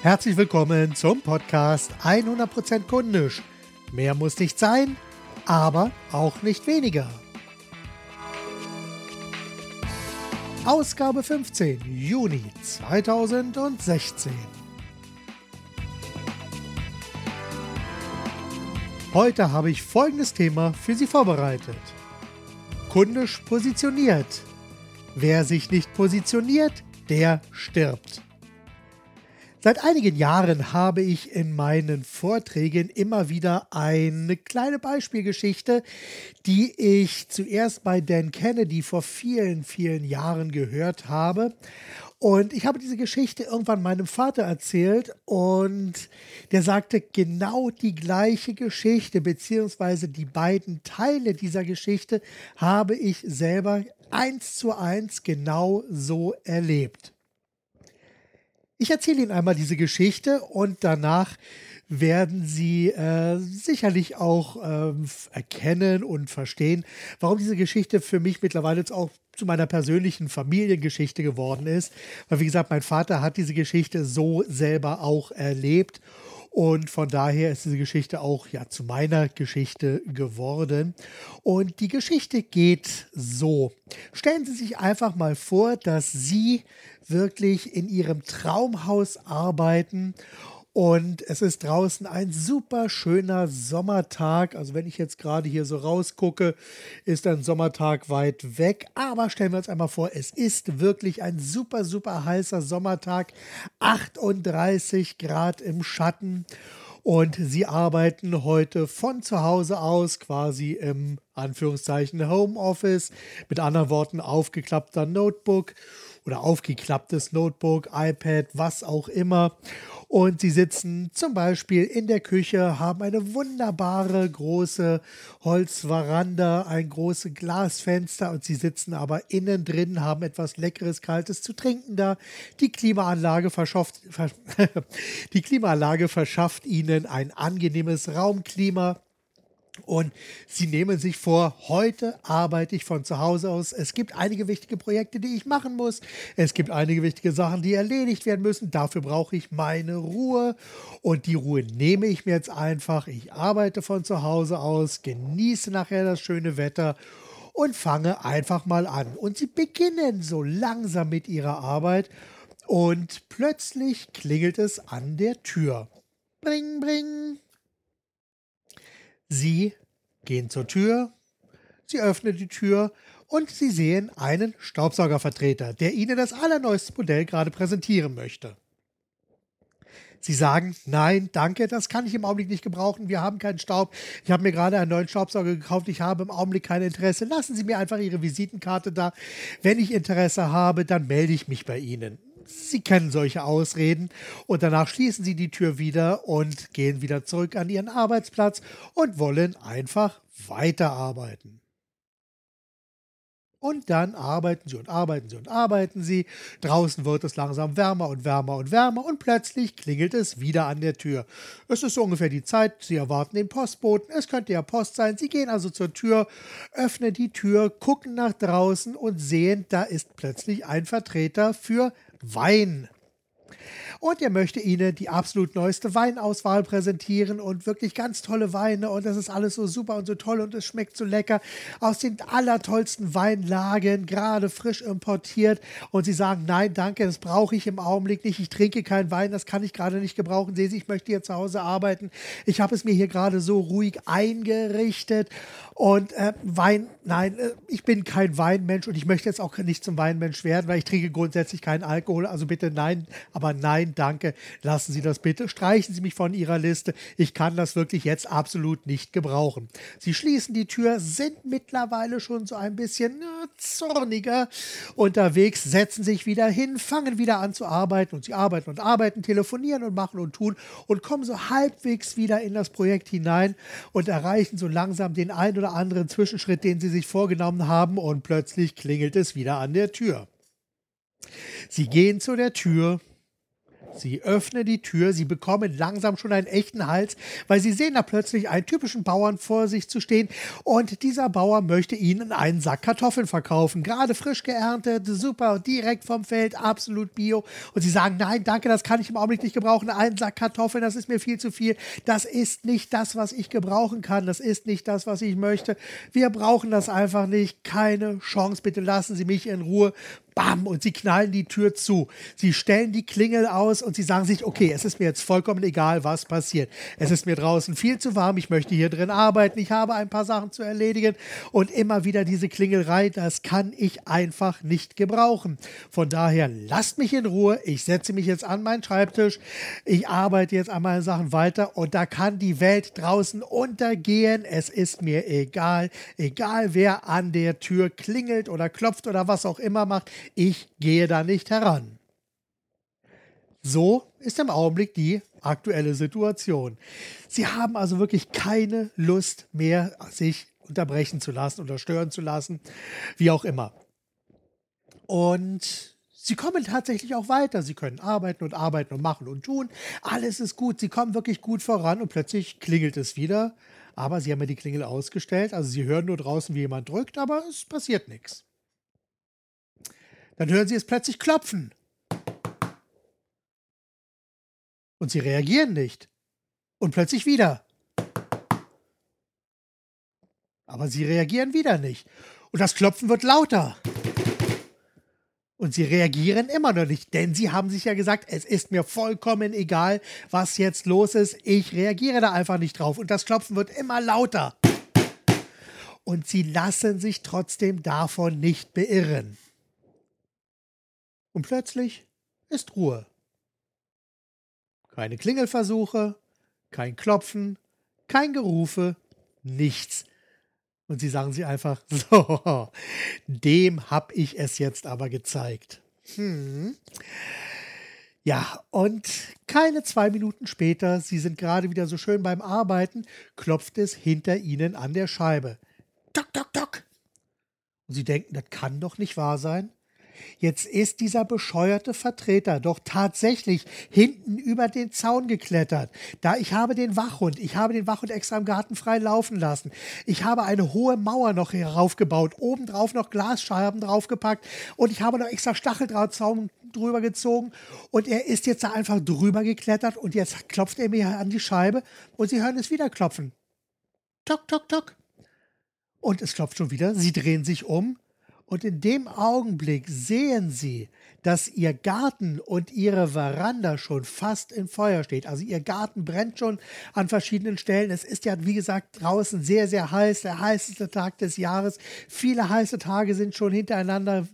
Herzlich willkommen zum Podcast 100% kundisch. Mehr muss nicht sein, aber auch nicht weniger. Ausgabe 15, Juni 2016. Heute habe ich folgendes Thema für Sie vorbereitet. Kundisch positioniert. Wer sich nicht positioniert, der stirbt. Seit einigen Jahren habe ich in meinen Vorträgen immer wieder eine kleine Beispielgeschichte, die ich zuerst bei Dan Kennedy vor vielen, vielen Jahren gehört habe. Und ich habe diese Geschichte irgendwann meinem Vater erzählt und der sagte genau die gleiche Geschichte, beziehungsweise die beiden Teile dieser Geschichte habe ich selber eins zu eins genau so erlebt. Ich erzähle Ihnen einmal diese Geschichte und danach werden Sie äh, sicherlich auch äh, erkennen und verstehen, warum diese Geschichte für mich mittlerweile jetzt auch zu meiner persönlichen Familiengeschichte geworden ist. Weil, wie gesagt, mein Vater hat diese Geschichte so selber auch erlebt. Und von daher ist diese Geschichte auch ja zu meiner Geschichte geworden. Und die Geschichte geht so. Stellen Sie sich einfach mal vor, dass Sie wirklich in Ihrem Traumhaus arbeiten und es ist draußen ein super schöner Sommertag. Also wenn ich jetzt gerade hier so rausgucke, ist ein Sommertag weit weg. Aber stellen wir uns einmal vor, es ist wirklich ein super, super heißer Sommertag. 38 Grad im Schatten. Und sie arbeiten heute von zu Hause aus, quasi im Anführungszeichen Homeoffice. Mit anderen Worten, aufgeklappter Notebook oder aufgeklapptes Notebook, iPad, was auch immer. Und sie sitzen zum Beispiel in der Küche, haben eine wunderbare große Holzveranda, ein großes Glasfenster und sie sitzen aber innen drin, haben etwas Leckeres, Kaltes zu trinken da. Die Klimaanlage verschafft, die Klimaanlage verschafft ihnen ein angenehmes Raumklima. Und sie nehmen sich vor, heute arbeite ich von zu Hause aus. Es gibt einige wichtige Projekte, die ich machen muss. Es gibt einige wichtige Sachen, die erledigt werden müssen. Dafür brauche ich meine Ruhe. Und die Ruhe nehme ich mir jetzt einfach. Ich arbeite von zu Hause aus, genieße nachher das schöne Wetter und fange einfach mal an. Und sie beginnen so langsam mit ihrer Arbeit. Und plötzlich klingelt es an der Tür. Bring, bring. Sie gehen zur Tür, sie öffnen die Tür und sie sehen einen Staubsaugervertreter, der ihnen das allerneueste Modell gerade präsentieren möchte. Sie sagen, nein, danke, das kann ich im Augenblick nicht gebrauchen. Wir haben keinen Staub. Ich habe mir gerade einen neuen Staubsauger gekauft. Ich habe im Augenblick kein Interesse. Lassen Sie mir einfach Ihre Visitenkarte da. Wenn ich Interesse habe, dann melde ich mich bei Ihnen. Sie kennen solche Ausreden und danach schließen sie die Tür wieder und gehen wieder zurück an ihren Arbeitsplatz und wollen einfach weiterarbeiten. Und dann arbeiten sie und arbeiten sie und arbeiten sie. Draußen wird es langsam wärmer und wärmer und wärmer und plötzlich klingelt es wieder an der Tür. Es ist so ungefähr die Zeit, sie erwarten den Postboten. Es könnte ja Post sein. Sie gehen also zur Tür, öffnen die Tür, gucken nach draußen und sehen, da ist plötzlich ein Vertreter für Wein. Und er möchte Ihnen die absolut neueste Weinauswahl präsentieren und wirklich ganz tolle Weine. Und das ist alles so super und so toll und es schmeckt so lecker aus den allertollsten Weinlagen, gerade frisch importiert. Und Sie sagen, nein, danke, das brauche ich im Augenblick nicht. Ich trinke keinen Wein, das kann ich gerade nicht gebrauchen. Sehen Sie, ich möchte hier zu Hause arbeiten. Ich habe es mir hier gerade so ruhig eingerichtet. Und äh, Wein, nein, äh, ich bin kein Weinmensch und ich möchte jetzt auch nicht zum Weinmensch werden, weil ich trinke grundsätzlich keinen Alkohol. Also bitte nein, aber nein, danke. Lassen Sie das bitte. Streichen Sie mich von Ihrer Liste. Ich kann das wirklich jetzt absolut nicht gebrauchen. Sie schließen die Tür, sind mittlerweile schon so ein bisschen äh, zorniger unterwegs, setzen sich wieder hin, fangen wieder an zu arbeiten und sie arbeiten und arbeiten, telefonieren und machen und tun und kommen so halbwegs wieder in das Projekt hinein und erreichen so langsam den ein oder oder anderen Zwischenschritt, den sie sich vorgenommen haben, und plötzlich klingelt es wieder an der Tür. Sie gehen zu der Tür, Sie öffnen die Tür, sie bekommen langsam schon einen echten Hals, weil sie sehen da plötzlich einen typischen Bauern vor sich zu stehen und dieser Bauer möchte ihnen einen Sack Kartoffeln verkaufen. Gerade frisch geerntet, super, direkt vom Feld, absolut bio. Und sie sagen, nein, danke, das kann ich im Augenblick nicht gebrauchen. Einen Sack Kartoffeln, das ist mir viel zu viel. Das ist nicht das, was ich gebrauchen kann. Das ist nicht das, was ich möchte. Wir brauchen das einfach nicht. Keine Chance. Bitte lassen Sie mich in Ruhe. Bam, und sie knallen die Tür zu. Sie stellen die Klingel aus und sie sagen sich, okay, es ist mir jetzt vollkommen egal, was passiert. Es ist mir draußen viel zu warm, ich möchte hier drin arbeiten, ich habe ein paar Sachen zu erledigen und immer wieder diese Klingelei, das kann ich einfach nicht gebrauchen. Von daher, lasst mich in Ruhe, ich setze mich jetzt an meinen Schreibtisch, ich arbeite jetzt an meinen Sachen weiter und da kann die Welt draußen untergehen. Es ist mir egal, egal wer an der Tür klingelt oder klopft oder was auch immer macht ich gehe da nicht heran. So ist im Augenblick die aktuelle Situation. Sie haben also wirklich keine Lust mehr, sich unterbrechen zu lassen oder stören zu lassen, wie auch immer. Und sie kommen tatsächlich auch weiter. Sie können arbeiten und arbeiten und machen und tun. Alles ist gut. Sie kommen wirklich gut voran und plötzlich klingelt es wieder. Aber sie haben ja die Klingel ausgestellt. Also sie hören nur draußen, wie jemand drückt, aber es passiert nichts. Dann hören sie es plötzlich klopfen. Und sie reagieren nicht. Und plötzlich wieder. Aber sie reagieren wieder nicht. Und das Klopfen wird lauter. Und sie reagieren immer noch nicht, denn sie haben sich ja gesagt, es ist mir vollkommen egal, was jetzt los ist. Ich reagiere da einfach nicht drauf. Und das Klopfen wird immer lauter. Und sie lassen sich trotzdem davon nicht beirren. Und plötzlich ist Ruhe. Keine Klingelversuche, kein Klopfen, kein Gerufe, nichts. Und sie sagen sie einfach, so, dem hab ich es jetzt aber gezeigt. Hm. Ja, und keine zwei Minuten später, Sie sind gerade wieder so schön beim Arbeiten, klopft es hinter Ihnen an der Scheibe. Tok, tok, tok. Und Sie denken, das kann doch nicht wahr sein. Jetzt ist dieser bescheuerte Vertreter doch tatsächlich hinten über den Zaun geklettert. Da ich habe den Wachhund, ich habe den Wachhund extra im Garten frei laufen lassen. Ich habe eine hohe Mauer noch heraufgebaut, obendrauf noch Glasscheiben draufgepackt und ich habe noch extra Stacheldrahtzaun drüber gezogen und er ist jetzt da einfach drüber geklettert und jetzt klopft er mir an die Scheibe und sie hören es wieder klopfen. Tok, tok, tok. Und es klopft schon wieder. Sie drehen sich um und in dem Augenblick sehen sie, dass ihr Garten und ihre Veranda schon fast in Feuer steht. Also ihr Garten brennt schon an verschiedenen Stellen. Es ist ja, wie gesagt, draußen sehr, sehr heiß, der heißeste Tag des Jahres. Viele heiße Tage sind schon hintereinander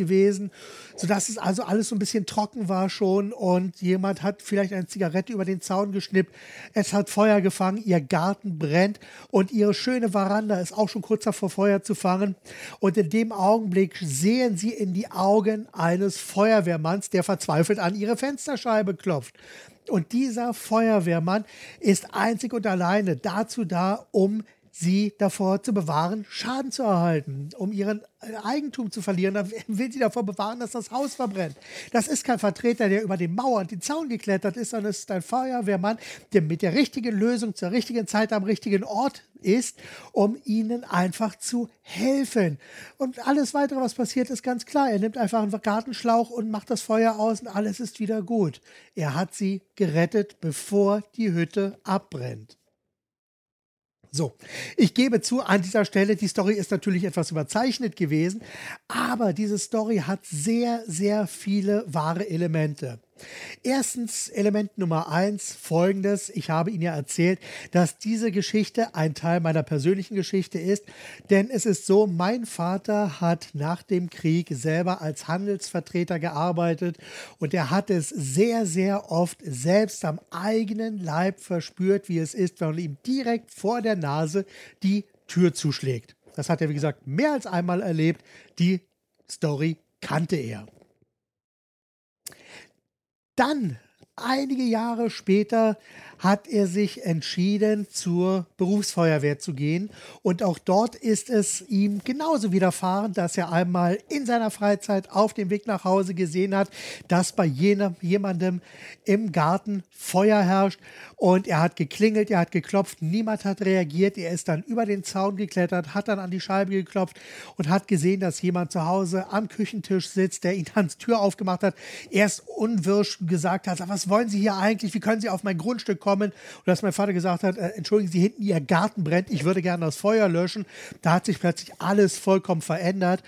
gewesen, sodass es also alles so ein bisschen trocken war schon und jemand hat vielleicht eine Zigarette über den Zaun geschnippt. Es hat Feuer gefangen, ihr Garten brennt und ihre schöne Veranda ist auch schon kurz davor Feuer zu fangen. Und in dem Augenblick sehen sie in die Augen eines Feuerwehrmanns, der verzweifelt an ihre Fensterscheibe klopft. Und dieser Feuerwehrmann ist einzig und alleine dazu da, um sie davor zu bewahren, Schaden zu erhalten, um ihren äh, Eigentum zu verlieren. Dann will sie davor bewahren, dass das Haus verbrennt. Das ist kein Vertreter, der über die Mauer und den Zaun geklettert ist, sondern es ist ein Feuerwehrmann, der mit der richtigen Lösung zur richtigen Zeit am richtigen Ort ist, um ihnen einfach zu helfen. Und alles weitere, was passiert, ist ganz klar. Er nimmt einfach einen Gartenschlauch und macht das Feuer aus und alles ist wieder gut. Er hat sie gerettet, bevor die Hütte abbrennt. So, ich gebe zu, an dieser Stelle, die Story ist natürlich etwas überzeichnet gewesen, aber diese Story hat sehr, sehr viele wahre Elemente. Erstens, Element Nummer eins, folgendes. Ich habe Ihnen ja erzählt, dass diese Geschichte ein Teil meiner persönlichen Geschichte ist. Denn es ist so, mein Vater hat nach dem Krieg selber als Handelsvertreter gearbeitet und er hat es sehr, sehr oft selbst am eigenen Leib verspürt, wie es ist, wenn man ihm direkt vor der Nase die Tür zuschlägt. Das hat er, wie gesagt, mehr als einmal erlebt. Die Story kannte er. Dann, einige Jahre später, hat er sich entschieden, zur Berufsfeuerwehr zu gehen. Und auch dort ist es ihm genauso widerfahren, dass er einmal in seiner Freizeit auf dem Weg nach Hause gesehen hat, dass bei jenem, jemandem im Garten Feuer herrscht. Und er hat geklingelt, er hat geklopft, niemand hat reagiert. Er ist dann über den Zaun geklettert, hat dann an die Scheibe geklopft und hat gesehen, dass jemand zu Hause am Küchentisch sitzt, der ihn die Tür aufgemacht hat, erst unwirsch gesagt hat, was wollen Sie hier eigentlich? Wie können Sie auf mein Grundstück kommen? Und dass mein Vater gesagt hat, äh, entschuldigen Sie, hinten Ihr Garten brennt, ich würde gerne das Feuer löschen. Da hat sich plötzlich alles vollkommen verändert.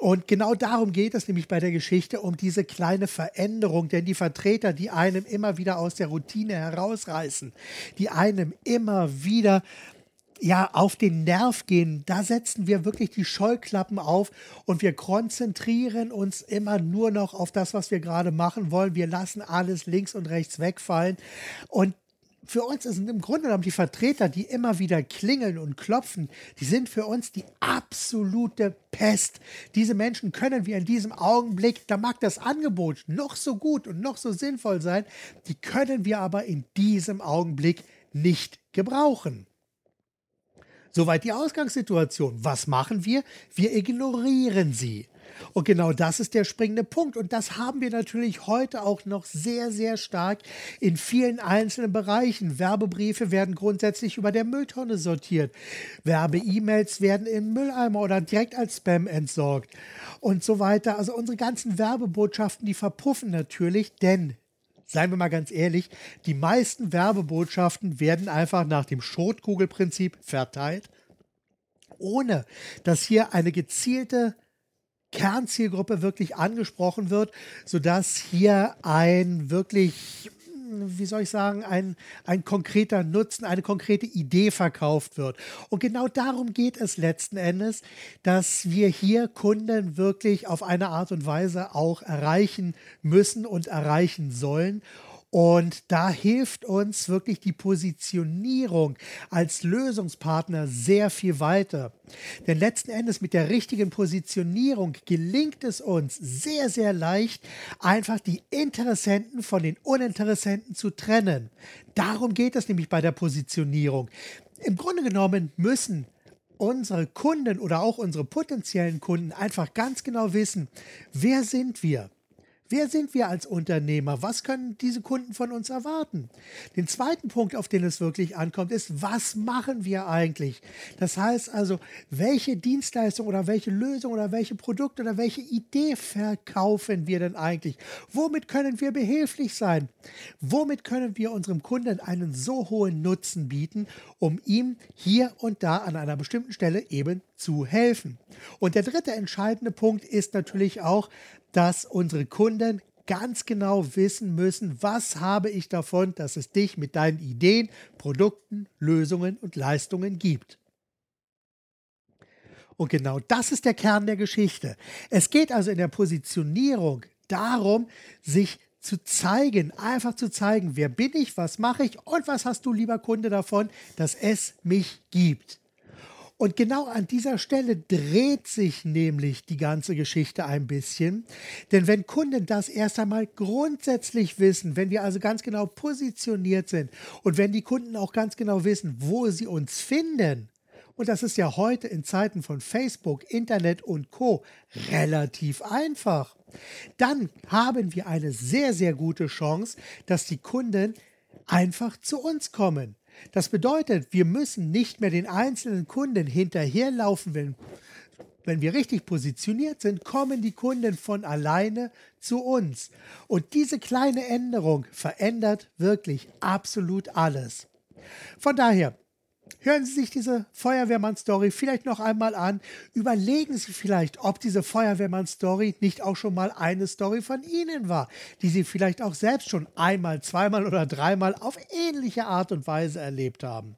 Und genau darum geht es nämlich bei der Geschichte, um diese kleine Veränderung. Denn die Vertreter, die einem immer wieder aus der Routine herausreißen, die einem immer wieder ja, auf den Nerv gehen, da setzen wir wirklich die Scheuklappen auf und wir konzentrieren uns immer nur noch auf das, was wir gerade machen wollen. Wir lassen alles links und rechts wegfallen. Und für uns sind im Grunde genommen die Vertreter, die immer wieder klingeln und klopfen, die sind für uns die absolute Pest. Diese Menschen können wir in diesem Augenblick, da mag das Angebot noch so gut und noch so sinnvoll sein, die können wir aber in diesem Augenblick nicht gebrauchen. Soweit die Ausgangssituation. Was machen wir? Wir ignorieren sie. Und genau das ist der springende Punkt. Und das haben wir natürlich heute auch noch sehr, sehr stark in vielen einzelnen Bereichen. Werbebriefe werden grundsätzlich über der Mülltonne sortiert. Werbe-E-Mails werden in Mülleimer oder direkt als Spam entsorgt und so weiter. Also unsere ganzen Werbebotschaften, die verpuffen natürlich, denn seien wir mal ganz ehrlich, die meisten Werbebotschaften werden einfach nach dem Schrotkugelprinzip verteilt, ohne dass hier eine gezielte Kernzielgruppe wirklich angesprochen wird, sodass hier ein wirklich wie soll ich sagen, ein, ein konkreter Nutzen, eine konkrete Idee verkauft wird. Und genau darum geht es letzten Endes, dass wir hier Kunden wirklich auf eine Art und Weise auch erreichen müssen und erreichen sollen. Und da hilft uns wirklich die Positionierung als Lösungspartner sehr viel weiter. Denn letzten Endes mit der richtigen Positionierung gelingt es uns sehr, sehr leicht, einfach die Interessenten von den Uninteressenten zu trennen. Darum geht es nämlich bei der Positionierung. Im Grunde genommen müssen unsere Kunden oder auch unsere potenziellen Kunden einfach ganz genau wissen, wer sind wir? Wer sind wir als Unternehmer? Was können diese Kunden von uns erwarten? Den zweiten Punkt, auf den es wirklich ankommt, ist, was machen wir eigentlich? Das heißt also, welche Dienstleistung oder welche Lösung oder welche Produkte oder welche Idee verkaufen wir denn eigentlich? Womit können wir behilflich sein? Womit können wir unserem Kunden einen so hohen Nutzen bieten, um ihm hier und da an einer bestimmten Stelle eben zu helfen? Und der dritte entscheidende Punkt ist natürlich auch, dass unsere Kunden ganz genau wissen müssen, was habe ich davon, dass es dich mit deinen Ideen, Produkten, Lösungen und Leistungen gibt. Und genau das ist der Kern der Geschichte. Es geht also in der Positionierung darum, sich zu zeigen, einfach zu zeigen, wer bin ich, was mache ich und was hast du, lieber Kunde, davon, dass es mich gibt. Und genau an dieser Stelle dreht sich nämlich die ganze Geschichte ein bisschen. Denn wenn Kunden das erst einmal grundsätzlich wissen, wenn wir also ganz genau positioniert sind und wenn die Kunden auch ganz genau wissen, wo sie uns finden, und das ist ja heute in Zeiten von Facebook, Internet und Co relativ einfach, dann haben wir eine sehr, sehr gute Chance, dass die Kunden einfach zu uns kommen. Das bedeutet, wir müssen nicht mehr den einzelnen Kunden hinterherlaufen, wenn, wenn wir richtig positioniert sind, kommen die Kunden von alleine zu uns. Und diese kleine Änderung verändert wirklich absolut alles. Von daher, Hören Sie sich diese Feuerwehrmann-Story vielleicht noch einmal an. Überlegen Sie vielleicht, ob diese Feuerwehrmann-Story nicht auch schon mal eine Story von Ihnen war, die Sie vielleicht auch selbst schon einmal, zweimal oder dreimal auf ähnliche Art und Weise erlebt haben.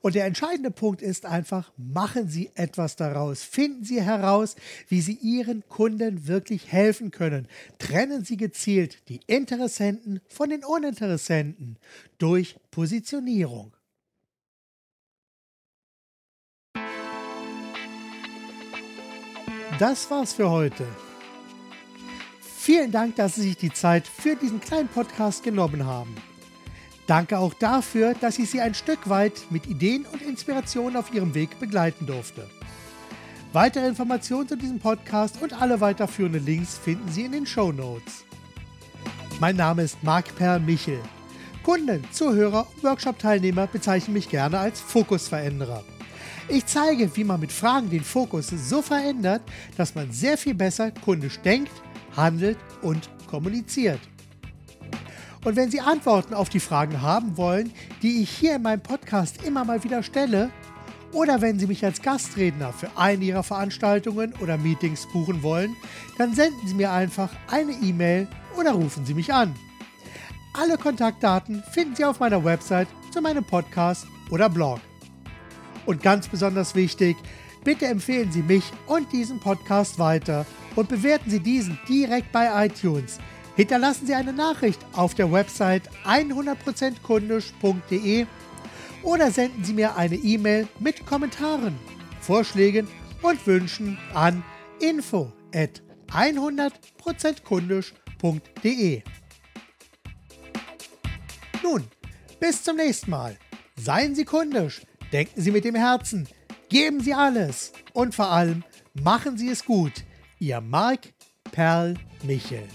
Und der entscheidende Punkt ist einfach, machen Sie etwas daraus. Finden Sie heraus, wie Sie Ihren Kunden wirklich helfen können. Trennen Sie gezielt die Interessenten von den Uninteressenten durch Positionierung. Das war's für heute. Vielen Dank, dass Sie sich die Zeit für diesen kleinen Podcast genommen haben. Danke auch dafür, dass ich Sie ein Stück weit mit Ideen und Inspirationen auf Ihrem Weg begleiten durfte. Weitere Informationen zu diesem Podcast und alle weiterführenden Links finden Sie in den Show Notes. Mein Name ist Marc Perl Michel. Kunden, Zuhörer und Workshop-Teilnehmer bezeichnen mich gerne als Fokusveränderer. Ich zeige, wie man mit Fragen den Fokus so verändert, dass man sehr viel besser kundisch denkt, handelt und kommuniziert. Und wenn Sie Antworten auf die Fragen haben wollen, die ich hier in meinem Podcast immer mal wieder stelle, oder wenn Sie mich als Gastredner für eine Ihrer Veranstaltungen oder Meetings buchen wollen, dann senden Sie mir einfach eine E-Mail oder rufen Sie mich an. Alle Kontaktdaten finden Sie auf meiner Website zu meinem Podcast oder Blog. Und ganz besonders wichtig, bitte empfehlen Sie mich und diesen Podcast weiter und bewerten Sie diesen direkt bei iTunes. Hinterlassen Sie eine Nachricht auf der Website 100%kundisch.de oder senden Sie mir eine E-Mail mit Kommentaren, Vorschlägen und Wünschen an info at 100%kundisch.de. Nun, bis zum nächsten Mal. Seien Sie kundisch, denken Sie mit dem Herzen, geben Sie alles und vor allem machen Sie es gut. Ihr Marc Perl Michel.